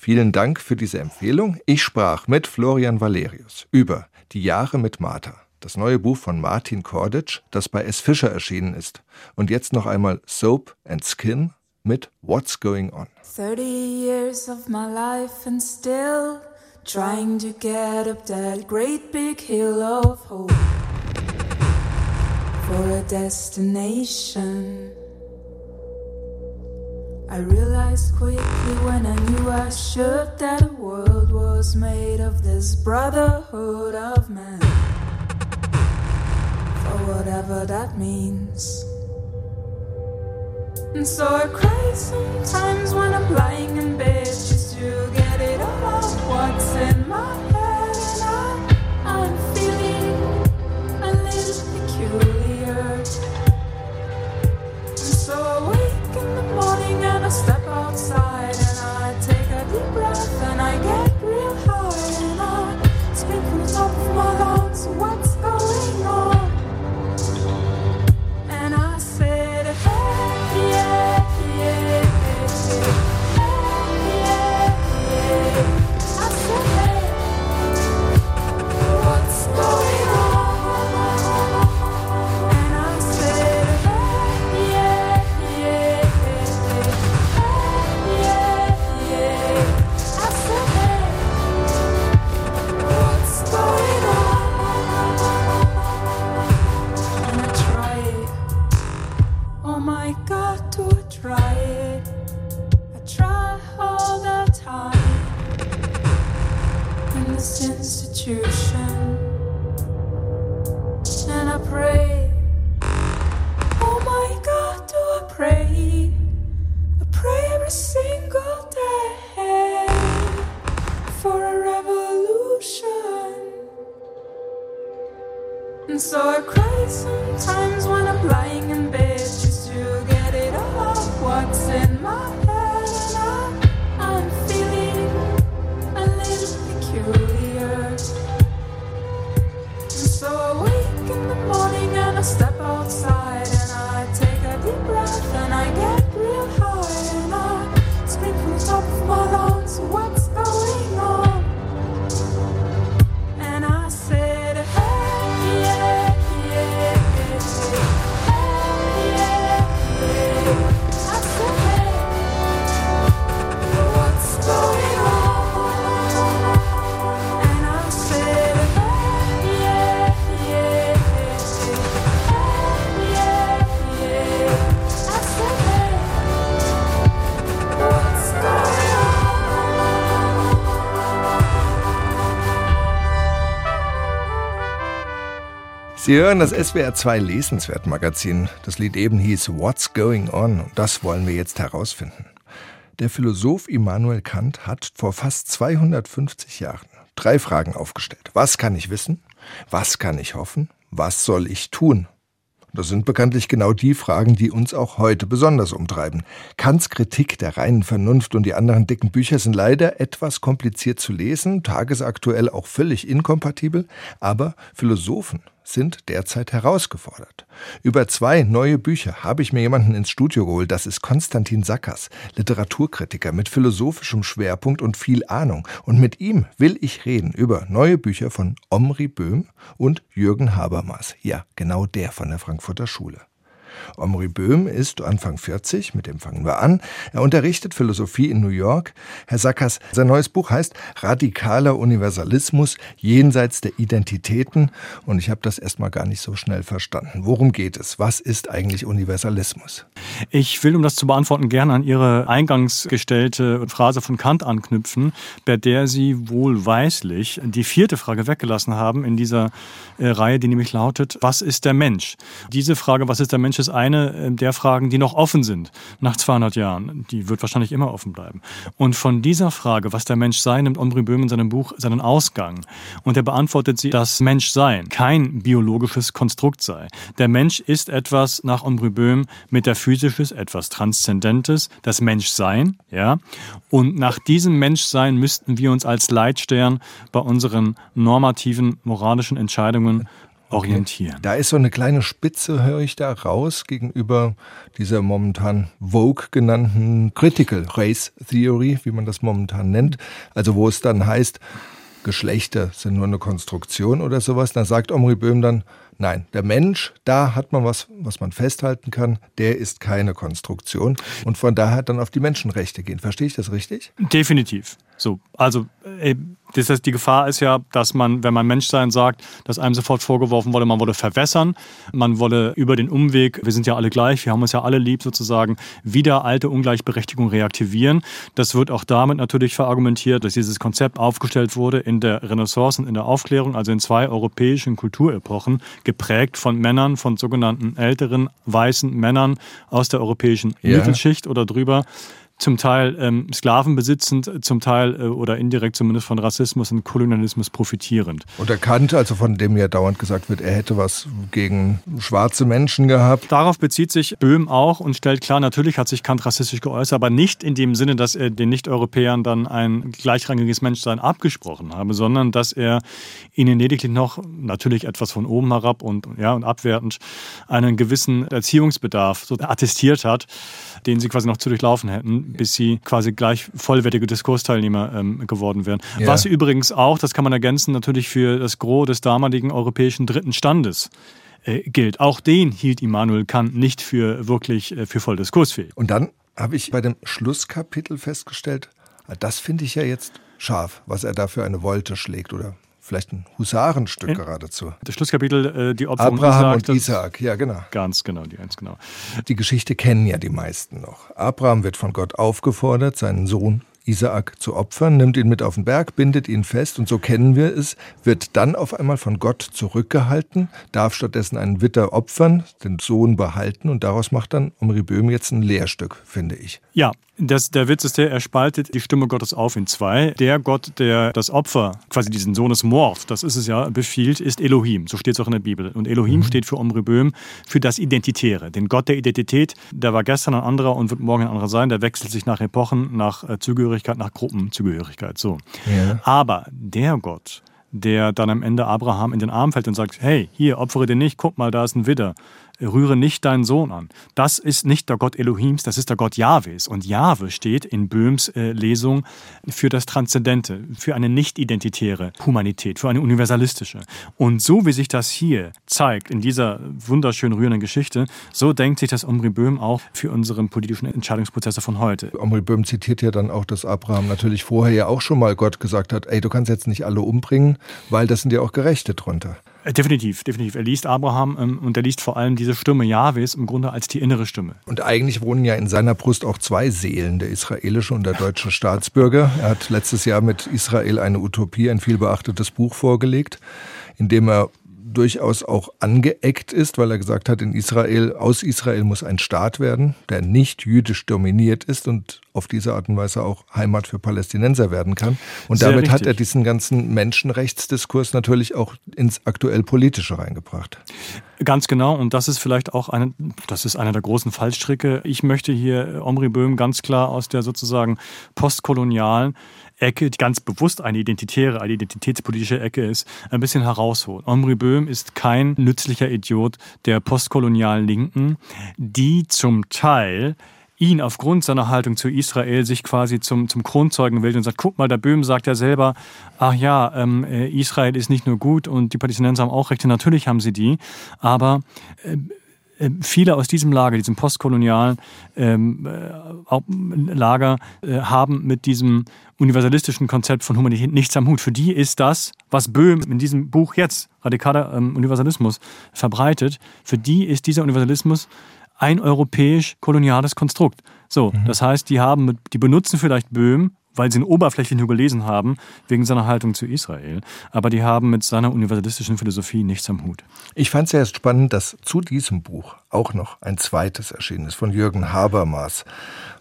Vielen Dank für diese Empfehlung. Ich sprach mit Florian Valerius über Die Jahre mit Martha, das neue Buch von Martin Korditsch, das bei S. Fischer erschienen ist. Und jetzt noch einmal Soap and Skin mit What's Going On. 30 years of my life and still trying to get up that great big hill of hope. for a destination. I realized quickly when I knew I should that the world was made of this brotherhood of men. For whatever that means. And so I cry sometimes when I'm lying in bed just to get it all out what's in my head. Step outside Sie hören das SWR 2 Lesenswert Magazin. Das Lied eben hieß What's Going On? Und das wollen wir jetzt herausfinden. Der Philosoph Immanuel Kant hat vor fast 250 Jahren drei Fragen aufgestellt. Was kann ich wissen? Was kann ich hoffen? Was soll ich tun? Das sind bekanntlich genau die Fragen, die uns auch heute besonders umtreiben. Kants Kritik der reinen Vernunft und die anderen dicken Bücher sind leider etwas kompliziert zu lesen, tagesaktuell auch völlig inkompatibel, aber Philosophen sind derzeit herausgefordert. Über zwei neue Bücher habe ich mir jemanden ins Studio geholt. Das ist Konstantin Sackers, Literaturkritiker mit philosophischem Schwerpunkt und viel Ahnung. Und mit ihm will ich reden über neue Bücher von Omri Böhm und Jürgen Habermas. Ja, genau der von der Frankfurter Schule. Omri Böhm ist Anfang 40, mit dem fangen wir an. Er unterrichtet Philosophie in New York. Herr Sackers, sein neues Buch heißt Radikaler Universalismus jenseits der Identitäten. Und ich habe das erstmal gar nicht so schnell verstanden. Worum geht es? Was ist eigentlich Universalismus? Ich will, um das zu beantworten, gerne an Ihre eingangs gestellte Phrase von Kant anknüpfen, bei der Sie wohlweislich die vierte Frage weggelassen haben in dieser äh, Reihe, die nämlich lautet, was ist der Mensch? Diese Frage, was ist der Mensch, ist eine äh, der Fragen, die noch offen sind nach 200 Jahren. Die wird wahrscheinlich immer offen bleiben. Und von dieser Frage, was der Mensch sei, nimmt Omri Böhm in seinem Buch seinen Ausgang. Und er beantwortet sie, dass Menschsein kein biologisches Konstrukt sei. Der Mensch ist etwas nach Omri Böhm metaphysisches, etwas Transzendentes, das Menschsein, ja. Und nach diesem Menschsein müssten wir uns als Leitstern bei unseren normativen moralischen Entscheidungen orientieren. Da ist so eine kleine Spitze, höre ich da raus, gegenüber dieser momentan Vogue genannten Critical Race Theory, wie man das momentan nennt. Also wo es dann heißt, Geschlechter sind nur eine Konstruktion oder sowas. Da sagt Omri Böhm dann, nein, der Mensch, da hat man was, was man festhalten kann, der ist keine Konstruktion. Und von daher dann auf die Menschenrechte gehen. Verstehe ich das richtig? Definitiv. So, also äh, das heißt, die Gefahr ist ja, dass man, wenn man Menschsein sagt, dass einem sofort vorgeworfen wurde, man wolle verwässern, man wolle über den Umweg, wir sind ja alle gleich, wir haben uns ja alle lieb sozusagen, wieder alte Ungleichberechtigung reaktivieren. Das wird auch damit natürlich verargumentiert, dass dieses Konzept aufgestellt wurde in der Renaissance und in der Aufklärung, also in zwei europäischen Kulturepochen, geprägt von Männern, von sogenannten älteren weißen Männern aus der europäischen Ja. Mittelschicht oder drüber, zum Teil ähm, Sklaven besitzend, zum Teil äh, oder indirekt zumindest von Rassismus und Kolonialismus profitierend. Und der Kant, also von dem ja dauernd gesagt wird, er hätte was gegen schwarze Menschen gehabt. Darauf bezieht sich Böhm auch und stellt klar, natürlich hat sich Kant rassistisch geäußert, aber nicht in dem Sinne, dass er den Nicht-Europäern dann ein gleichrangiges Menschsein abgesprochen habe, sondern dass er ihnen lediglich noch, natürlich etwas von oben herab und, ja, und abwertend, einen gewissen Erziehungsbedarf so attestiert hat, den sie quasi noch zu durchlaufen hätten, bis sie quasi gleich vollwertige Diskursteilnehmer ähm, geworden wären. Ja. Was übrigens auch, das kann man ergänzen, natürlich für das Gros des damaligen europäischen dritten Standes äh, gilt. Auch den hielt Immanuel Kant nicht für wirklich äh, für voll diskursfähig. Und dann habe ich bei dem Schlusskapitel festgestellt, das finde ich ja jetzt scharf, was er da für eine Wolte schlägt oder vielleicht ein Husarenstück In- geradezu. Das Schlusskapitel, äh, die Opferung Abraham und das- Isaak, ja genau. Ganz genau, die eins genau. Die Geschichte kennen ja die meisten noch. Abraham wird von Gott aufgefordert, seinen Sohn Isaak zu opfern, nimmt ihn mit auf den Berg, bindet ihn fest und so kennen wir es, wird dann auf einmal von Gott zurückgehalten, darf stattdessen einen Witter opfern, den Sohn behalten und daraus macht dann Omri Böhm jetzt ein Lehrstück, finde ich. Ja, das, der Witz ist der, er spaltet die Stimme Gottes auf in zwei. Der Gott, der das Opfer, quasi diesen Sohnesmord, das ist es ja, befiehlt, ist Elohim. So steht es auch in der Bibel. Und Elohim steht für Omri Böhm, für das Identitäre. Den Gott der Identität, der war gestern ein anderer und wird morgen ein anderer sein. Der wechselt sich nach Epochen, nach äh, Zugehörigkeit, nach Gruppenzugehörigkeit. So. Ja. Aber der Gott, der dann am Ende Abraham in den Arm fällt und sagt, hey, hier, opfere den nicht, guck mal, da ist ein Widder. Rühre nicht deinen Sohn an. Das ist nicht der Gott Elohims, das ist der Gott Jahwes. Und Jahwe steht in Böhms äh, Lesung für das Transzendente, für eine nicht-identitäre Humanität, für eine universalistische. Und so wie sich das hier zeigt, in dieser wunderschön rührenden Geschichte, so denkt sich das Omri Böhm auch für unseren politischen Entscheidungsprozesse von heute. Omri Böhm zitiert ja dann auch, dass Abraham natürlich vorher ja auch schon mal Gott gesagt hat, ey, du kannst jetzt nicht alle umbringen, weil das sind ja auch Gerechte drunter. Äh, Definitiv, definitiv. Er liest Abraham ähm, und er liest vor allem diese Stimme Jahwes im Grunde als die innere Stimme. Und eigentlich wohnen ja in seiner Brust auch zwei Seelen, der israelische und der deutsche Staatsbürger. Er hat letztes Jahr mit Israel eine Utopie, ein vielbeachtetes Buch vorgelegt, in dem er durchaus auch angeeckt ist, weil er gesagt hat, in Israel, aus Israel muss ein Staat werden, der nicht jüdisch dominiert ist und auf diese Art und Weise auch Heimat für Palästinenser werden kann. Und Sehr damit hat richtig. er diesen ganzen Menschenrechtsdiskurs natürlich auch ins aktuell Politische reingebracht. Ganz genau, und das ist vielleicht auch eine, das ist einer der großen Fallstricke. Ich möchte hier Omri Böhm ganz klar aus der sozusagen postkolonialen Ecke, die ganz bewusst eine identitäre, eine identitätspolitische Ecke ist, ein bisschen herausholen. Omri Böhm ist kein nützlicher Idiot der postkolonialen Linken, die zum Teil ihn aufgrund seiner Haltung zu Israel sich quasi zum, zum Kronzeugen wählt und sagt, guck mal, der Böhm sagt ja selber, ach ja, ähm, äh, Israel ist nicht nur gut und die Palästinenser haben auch Rechte, natürlich haben sie die, aber äh, viele aus diesem Lager, diesem postkolonialen ähm, äh, Lager, äh, haben mit diesem universalistischen Konzept von Humanität nichts am Hut. Für die ist das, was Böhm in diesem Buch jetzt, radikaler ähm, Universalismus, verbreitet, für die ist dieser Universalismus ein europäisch-koloniales Konstrukt. So, das heißt, die haben, mit, die benutzen vielleicht Böhm, weil sie ihn oberflächlich nur gelesen haben, wegen seiner Haltung zu Israel, aber die haben mit seiner universalistischen Philosophie nichts am Hut. Ich fand es erst spannend, dass zu diesem Buch auch noch ein zweites erschienen ist von Jürgen Habermas.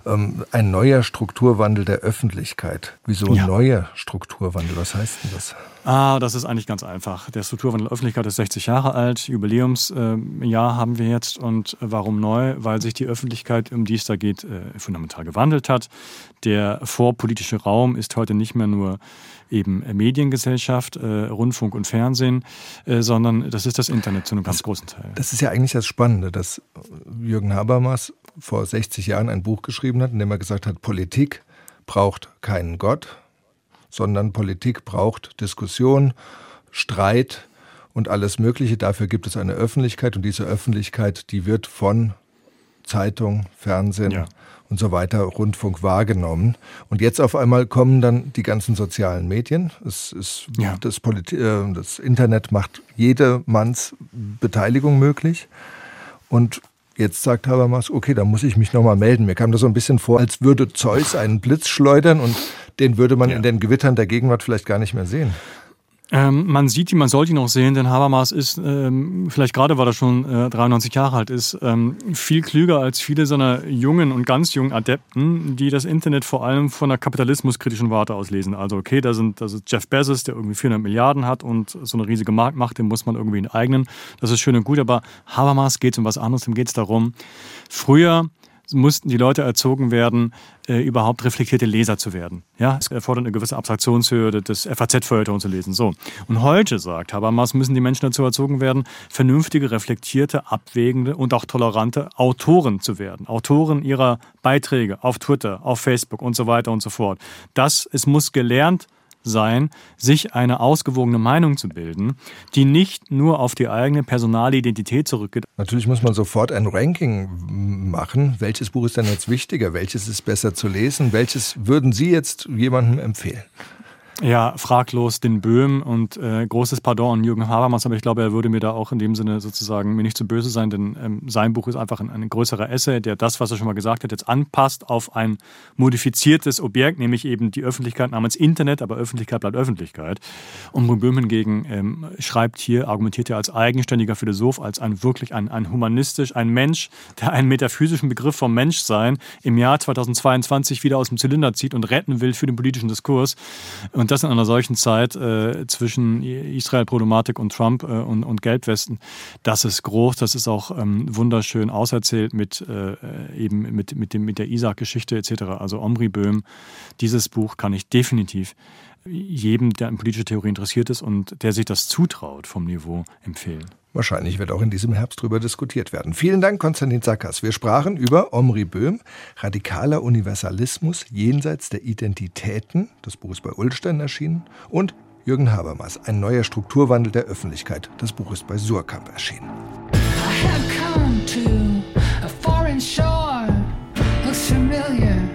Ähm, ein neuer Strukturwandel der Öffentlichkeit. Wieso Ja. neuer Strukturwandel? Was heißt denn das? Ah, das ist eigentlich ganz einfach. Der Strukturwandel der Öffentlichkeit ist 60 Jahre alt, Jubiläumsjahr haben wir jetzt. Und warum neu? Weil sich die Öffentlichkeit, um die es da geht, äh, fundamental gewandelt hat. Der vorpolitische Raum ist heute nicht mehr nur eben Mediengesellschaft, äh, Rundfunk und Fernsehen, äh, sondern das ist das Internet zu einem ganz großen Teil. Das ist ja eigentlich das Spannende, dass Jürgen Habermas vor 60 Jahren ein Buch geschrieben hat, in dem er gesagt hat, Politik braucht keinen Gott, sondern Politik braucht Diskussion, Streit und alles Mögliche. Dafür gibt es eine Öffentlichkeit und diese Öffentlichkeit, die wird von Zeitung, Fernsehen Ja. Und so weiter, Rundfunk wahrgenommen. Und jetzt auf einmal kommen dann die ganzen sozialen Medien. Es ist Ja. das, äh, das Internet macht jedermanns Beteiligung möglich. Und jetzt sagt Habermas, okay, da muss ich mich nochmal melden. Mir kam das so ein bisschen vor, als würde Zeus einen Blitz schleudern und den würde man Ja. in den Gewittern der Gegenwart vielleicht gar nicht mehr sehen. Ähm, man sieht ihn, man sollte ihn auch sehen, denn Habermas ist, ähm, vielleicht gerade weil er schon äh, 93 Jahre alt ist, ähm, viel klüger als viele seiner jungen und ganz jungen Adepten, die das Internet vor allem von einer kapitalismuskritischen Warte aus lesen. Also okay, da sind das ist Jeff Bezos, der irgendwie 400 Milliarden hat und so eine riesige Marktmacht, den muss man irgendwie enteignen. Das ist schön und gut, aber Habermas geht es um was anderes, dem geht es darum, früher mussten die Leute erzogen werden, äh, überhaupt reflektierte Leser zu werden. Ja, es erfordert eine gewisse Abstraktionshöhe, das FAZ-Feuilleton zu lesen. So. Und heute, sagt Habermas, müssen die Menschen dazu erzogen werden, vernünftige, reflektierte, abwägende und auch tolerante Autoren zu werden. Autoren ihrer Beiträge auf Twitter, auf Facebook und so weiter und so fort. Das, es muss gelernt sein, sich eine ausgewogene Meinung zu bilden, die nicht nur auf die eigene personale Identität zurückgeht. Natürlich muss man sofort ein Ranking machen. Welches Buch ist denn jetzt wichtiger? Welches ist besser zu lesen? Welches würden Sie jetzt jemandem empfehlen? Ja, fraglos den Böhm und äh, großes Pardon an Jürgen Habermas, aber ich glaube, er würde mir da auch in dem Sinne sozusagen mir nicht zu böse sein, denn ähm, sein Buch ist einfach ein, ein größerer Essay, der das, was er schon mal gesagt hat, jetzt anpasst auf ein modifiziertes Objekt, nämlich eben die Öffentlichkeit namens Internet, aber Öffentlichkeit bleibt Öffentlichkeit. Und Böhm hingegen ähm, schreibt hier, argumentiert er als eigenständiger Philosoph, als ein wirklich ein, ein humanistisch, ein Mensch, der einen metaphysischen Begriff vom Menschsein im Jahr 2022 wieder aus dem Zylinder zieht und retten will für den politischen Diskurs. Und das in einer solchen Zeit äh, zwischen Israel-Problematik und Trump äh, und, und Gelbwesten, das ist groß, das ist auch ähm, wunderschön auserzählt mit äh, eben mit, mit, dem, mit der Isaac-Geschichte etc. Also Omri Böhm, dieses Buch kann ich definitiv jedem, der an politische Theorie interessiert ist und der sich das zutraut vom Niveau empfehlen. Wahrscheinlich wird auch in diesem Herbst darüber diskutiert werden. Vielen Dank, Konstantin Sackers. Wir sprachen über Omri Böhm, radikaler Universalismus jenseits der Identitäten. Das Buch ist bei Ullstein erschienen. Und Jürgen Habermas, ein neuer Strukturwandel der Öffentlichkeit. Das Buch ist bei Surkamp erschienen. I have come to a foreign shore. Looks familiar.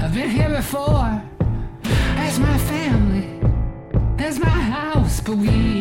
I've been here before. There's my family. There's my house, but we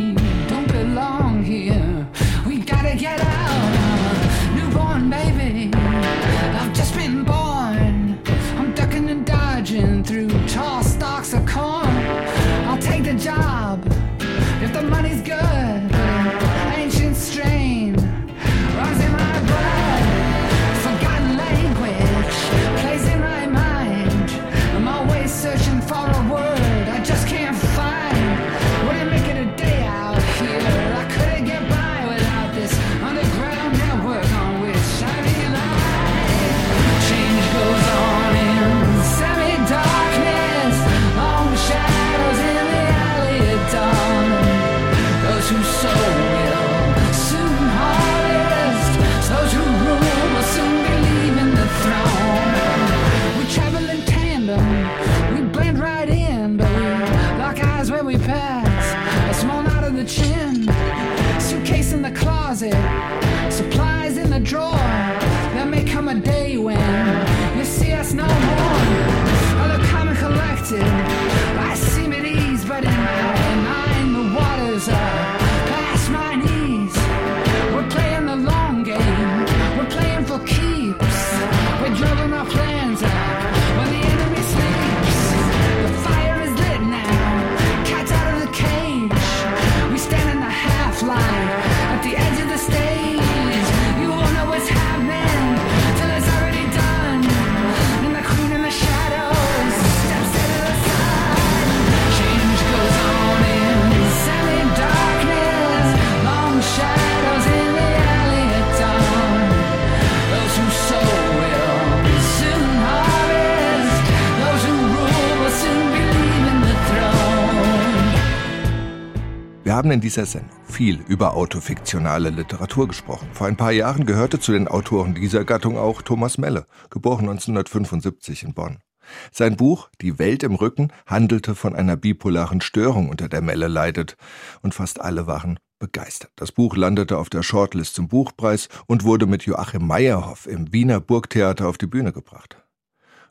haben in dieser Sendung viel über autofiktionale Literatur gesprochen. Vor ein paar Jahren gehörte zu den Autoren dieser Gattung auch Thomas Melle, geboren 1975 in Bonn. Sein Buch Die Welt im Rücken handelte von einer bipolaren Störung, unter der Melle leidet, und fast alle waren begeistert. Das Buch landete auf der Shortlist zum Buchpreis und wurde mit Joachim Meyerhoff im Wiener Burgtheater auf die Bühne gebracht.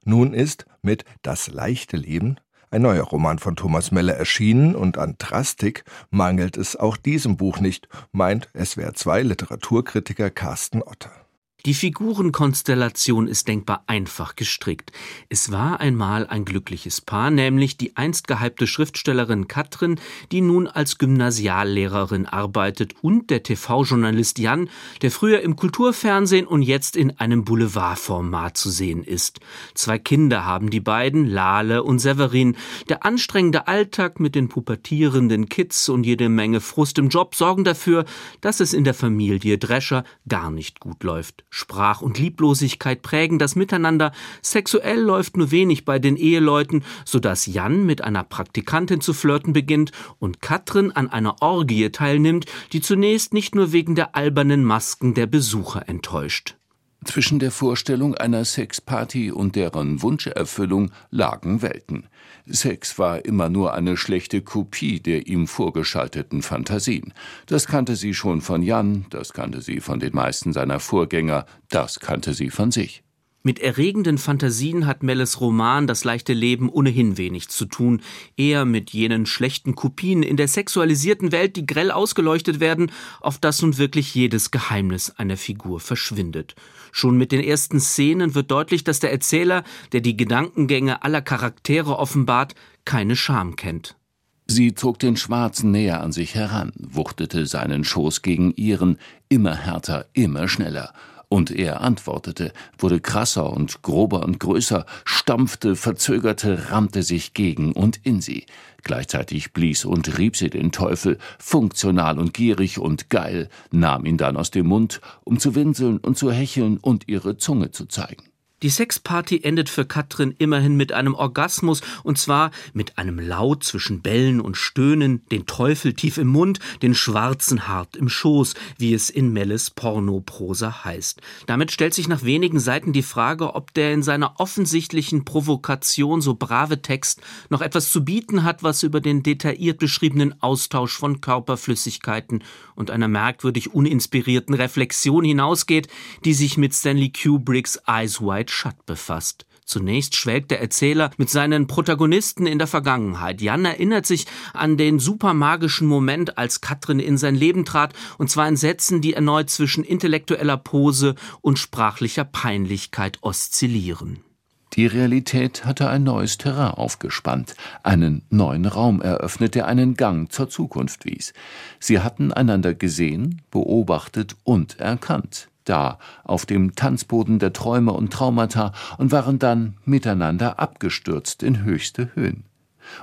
Nun ist mit Das leichte Leben ein neuer Roman von Thomas Meller erschienen und an Drastik mangelt es auch diesem Buch nicht, meint SWR 2 Literaturkritiker Carsten Otter. Die Figurenkonstellation ist denkbar einfach gestrickt. Es war einmal ein glückliches Paar, nämlich die einst gehypte Schriftstellerin Katrin, die nun als Gymnasiallehrerin arbeitet, und der TV-Journalist Jan, der früher im Kulturfernsehen und jetzt in einem Boulevardformat zu sehen ist. Zwei Kinder haben die beiden, Lale und Severin. Der anstrengende Alltag mit den pubertierenden Kids und jede Menge Frust im Job sorgen dafür, dass es in der Familie Drescher gar nicht gut läuft. Sprach- und Lieblosigkeit prägen das Miteinander. Sexuell läuft nur wenig bei den Eheleuten, sodass Jan mit einer Praktikantin zu flirten beginnt und Katrin an einer Orgie teilnimmt, die zunächst nicht nur wegen der albernen Masken der Besucher enttäuscht. Zwischen der Vorstellung einer Sexparty und deren Wunscherfüllung lagen Welten. Sex war immer nur eine schlechte Kopie der ihm vorgeschalteten Fantasien. Das kannte sie schon von Jan, das kannte sie von den meisten seiner Vorgänger, das kannte sie von sich. Mit erregenden Fantasien hat Melles Roman Das leichte Leben ohnehin wenig zu tun, eher mit jenen schlechten Kopien in der sexualisierten Welt, die grell ausgeleuchtet werden, auf das nun wirklich jedes Geheimnis einer Figur verschwindet. Schon mit den ersten Szenen wird deutlich, dass der Erzähler, der die Gedankengänge aller Charaktere offenbart, keine Scham kennt. Sie zog den Schwarzen näher an sich heran, wuchtete seinen Schoß gegen ihren, immer härter, immer schneller. Und er antwortete, wurde krasser und grober und größer, stampfte, verzögerte, rammte sich gegen und in sie. Gleichzeitig blies und rieb sie den Teufel, funktional und gierig und geil, nahm ihn dann aus dem Mund, um zu winseln und zu hecheln und ihre Zunge zu zeigen. Die Sexparty endet für Katrin immerhin mit einem Orgasmus, und zwar mit einem Laut zwischen Bellen und Stöhnen, den Teufel tief im Mund, den schwarzen hart im Schoß, wie es in Melles Pornoprosa heißt. Damit stellt sich nach wenigen Seiten die Frage, ob der in seiner offensichtlichen Provokation so brave Text noch etwas zu bieten hat, was über den detailliert beschriebenen Austausch von Körperflüssigkeiten und einer merkwürdig uninspirierten Reflexion hinausgeht, die sich mit Stanley Kubricks Eyes Wide Shut befasst. Zunächst schwelgt der Erzähler mit seinen Protagonisten in der Vergangenheit. Jan erinnert sich an den supermagischen Moment, als Katrin in sein Leben trat, und zwar in Sätzen, die erneut zwischen intellektueller Pose und sprachlicher Peinlichkeit oszillieren. Die Realität hatte ein neues Terrain aufgespannt, einen neuen Raum eröffnet, der einen Gang zur Zukunft wies. Sie hatten einander gesehen, beobachtet und erkannt da auf dem Tanzboden der Träume und Traumata und waren dann miteinander abgestürzt in höchste Höhen.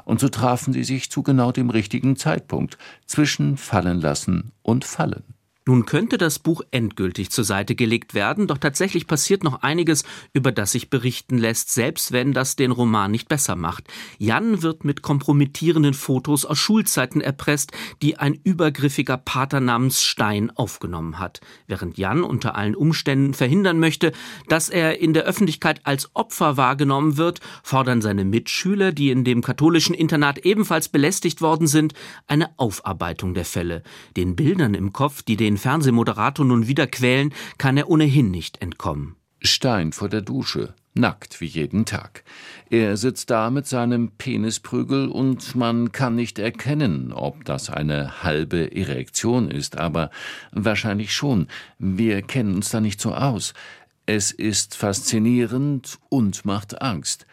Und so trafen sie sich zu genau dem richtigen Zeitpunkt zwischen Fallen lassen und Fallen. Nun könnte das Buch endgültig zur Seite gelegt werden, doch tatsächlich passiert noch einiges, über das sich berichten lässt, selbst wenn das den Roman nicht besser macht. Jan wird mit kompromittierenden Fotos aus Schulzeiten erpresst, die ein übergriffiger Pater namens Stein aufgenommen hat. Während Jan unter allen Umständen verhindern möchte, dass er in der Öffentlichkeit als Opfer wahrgenommen wird, fordern seine Mitschüler, die in dem katholischen Internat ebenfalls belästigt worden sind, eine Aufarbeitung der Fälle. Den Bildern im Kopf, die den Fernsehmoderator nun wieder quälen, kann er ohnehin nicht entkommen. Stein vor der Dusche, nackt wie jeden Tag. Er sitzt da mit seinem Penisprügel und man kann nicht erkennen, ob das eine halbe Erektion ist, aber wahrscheinlich schon. Wir kennen uns da nicht so aus. Es ist faszinierend und macht Angst.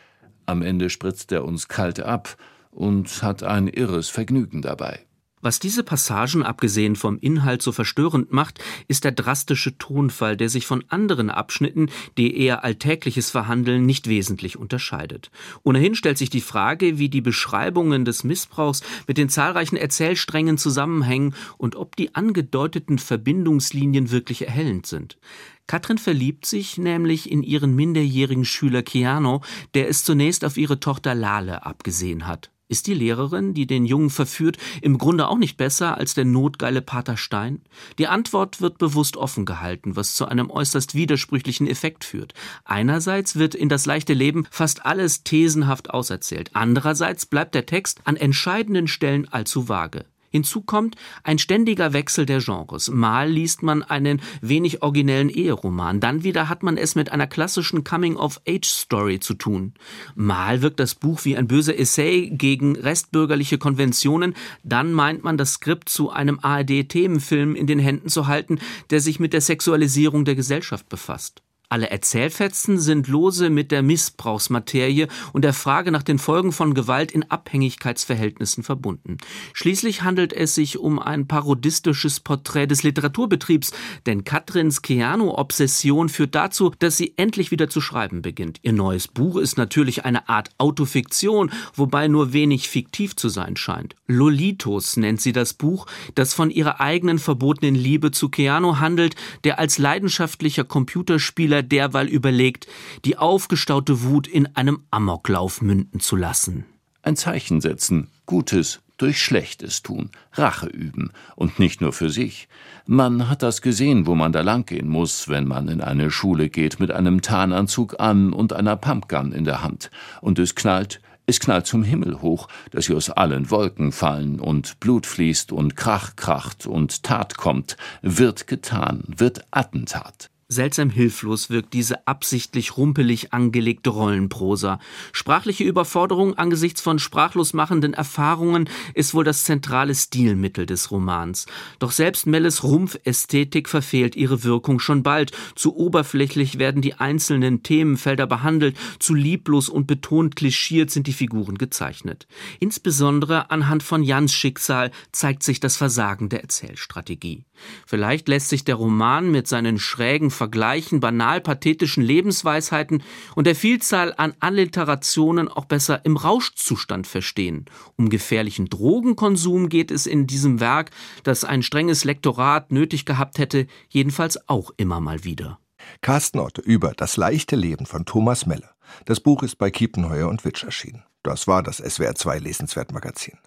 Am Ende spritzt er uns kalt ab und hat ein irres Vergnügen dabei. Was diese Passagen abgesehen vom Inhalt so verstörend macht, ist der drastische Tonfall, der sich von anderen Abschnitten, die eher Alltägliches verhandeln, nicht wesentlich unterscheidet. Ohnehin stellt sich die Frage, wie die Beschreibungen des Missbrauchs mit den zahlreichen Erzählsträngen zusammenhängen und ob die angedeuteten Verbindungslinien wirklich erhellend sind. Katrin verliebt sich nämlich in ihren minderjährigen Schüler Keanu, der es zunächst auf ihre Tochter Lale abgesehen hat. Ist die Lehrerin, die den Jungen verführt, im Grunde auch nicht besser als der notgeile Pater Stein? Die Antwort wird bewusst offen gehalten, was zu einem äußerst widersprüchlichen Effekt führt. Einerseits wird in das leichte Leben fast alles thesenhaft auserzählt. Andererseits bleibt der Text an entscheidenden Stellen allzu vage. Hinzu kommt ein ständiger Wechsel der Genres. Mal liest man einen wenig originellen Eheroman, dann wieder hat man es mit einer klassischen Coming-of-Age-Story zu tun. Mal wirkt das Buch wie ein böser Essay gegen restbürgerliche Konventionen, dann meint man das Skript zu einem ARD-Themenfilm in den Händen zu halten, der sich mit der Sexualisierung der Gesellschaft befasst. Alle Erzählfetzen sind lose mit der Missbrauchsmaterie und der Frage nach den Folgen von Gewalt in Abhängigkeitsverhältnissen verbunden. Schließlich handelt es sich um ein parodistisches Porträt des Literaturbetriebs, denn Katrins Keanu-Obsession führt dazu, dass sie endlich wieder zu schreiben beginnt. Ihr neues Buch ist natürlich eine Art Autofiktion, wobei nur wenig fiktiv zu sein scheint. Lolitos nennt sie das Buch, das von ihrer eigenen verbotenen Liebe zu Keanu handelt, der als leidenschaftlicher Computerspieler derweil überlegt, die aufgestaute Wut in einem Amoklauf münden zu lassen. Ein Zeichen setzen, Gutes durch Schlechtes tun, Rache üben und nicht nur für sich. Man hat das gesehen, wo man da langgehen muss, wenn man in eine Schule geht mit einem Tarnanzug an und einer Pumpgun in der Hand. Und es knallt, es knallt zum Himmel hoch, dass sie aus allen Wolken fallen und Blut fließt und Krach kracht und Tat kommt, wird getan, wird Attentat. Seltsam hilflos wirkt diese absichtlich rumpelig angelegte Rollenprosa. Sprachliche Überforderung angesichts von sprachlos machenden Erfahrungen ist wohl das zentrale Stilmittel des Romans. Doch selbst Melles Rumpfästhetik verfehlt ihre Wirkung schon bald. Zu oberflächlich werden die einzelnen Themenfelder behandelt, zu lieblos und betont klischiert sind die Figuren gezeichnet. Insbesondere anhand von Jans Schicksal zeigt sich das Versagen der Erzählstrategie. Vielleicht lässt sich der Roman mit seinen schrägen Vergleichen, banal pathetischen Lebensweisheiten und der Vielzahl an Alliterationen auch besser im Rauschzustand verstehen. Um gefährlichen Drogenkonsum geht es in diesem Werk, das ein strenges Lektorat nötig gehabt hätte, jedenfalls auch immer mal wieder. Carsten Otte über Das leichte Leben von Thomas Melle. Das Buch ist bei Kiepenheuer und Witsch erschienen. Das war das SWR 2 Lesenswertmagazin.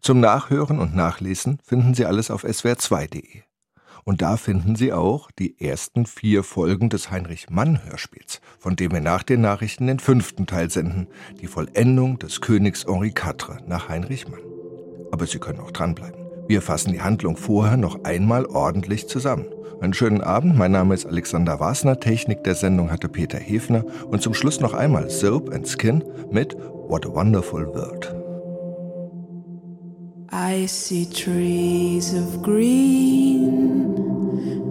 Zum Nachhören und Nachlesen finden Sie alles auf swr2.de. Und da finden Sie auch die ersten vier Folgen des Heinrich Mann Hörspiels, von dem wir nach den Nachrichten den fünften Teil senden, die Vollendung des Königs Henri IV nach Heinrich Mann. Aber Sie können auch dranbleiben. Wir fassen die Handlung vorher noch einmal ordentlich zusammen. Einen schönen Abend, mein Name ist Alexander Wasner, Technik der Sendung hatte Peter Hefner und zum Schluss noch einmal Soap and Skin mit What a Wonderful World. I see trees of green,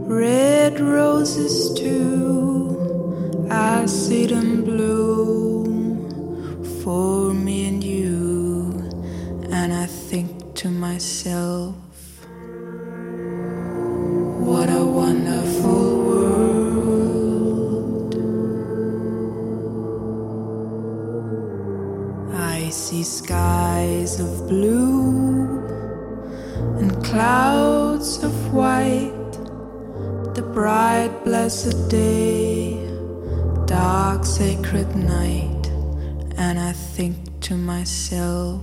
red roses too. I see them bloom for me and you, and I think to myself, bright, blessed day, dark, sacred night, and I think to myself,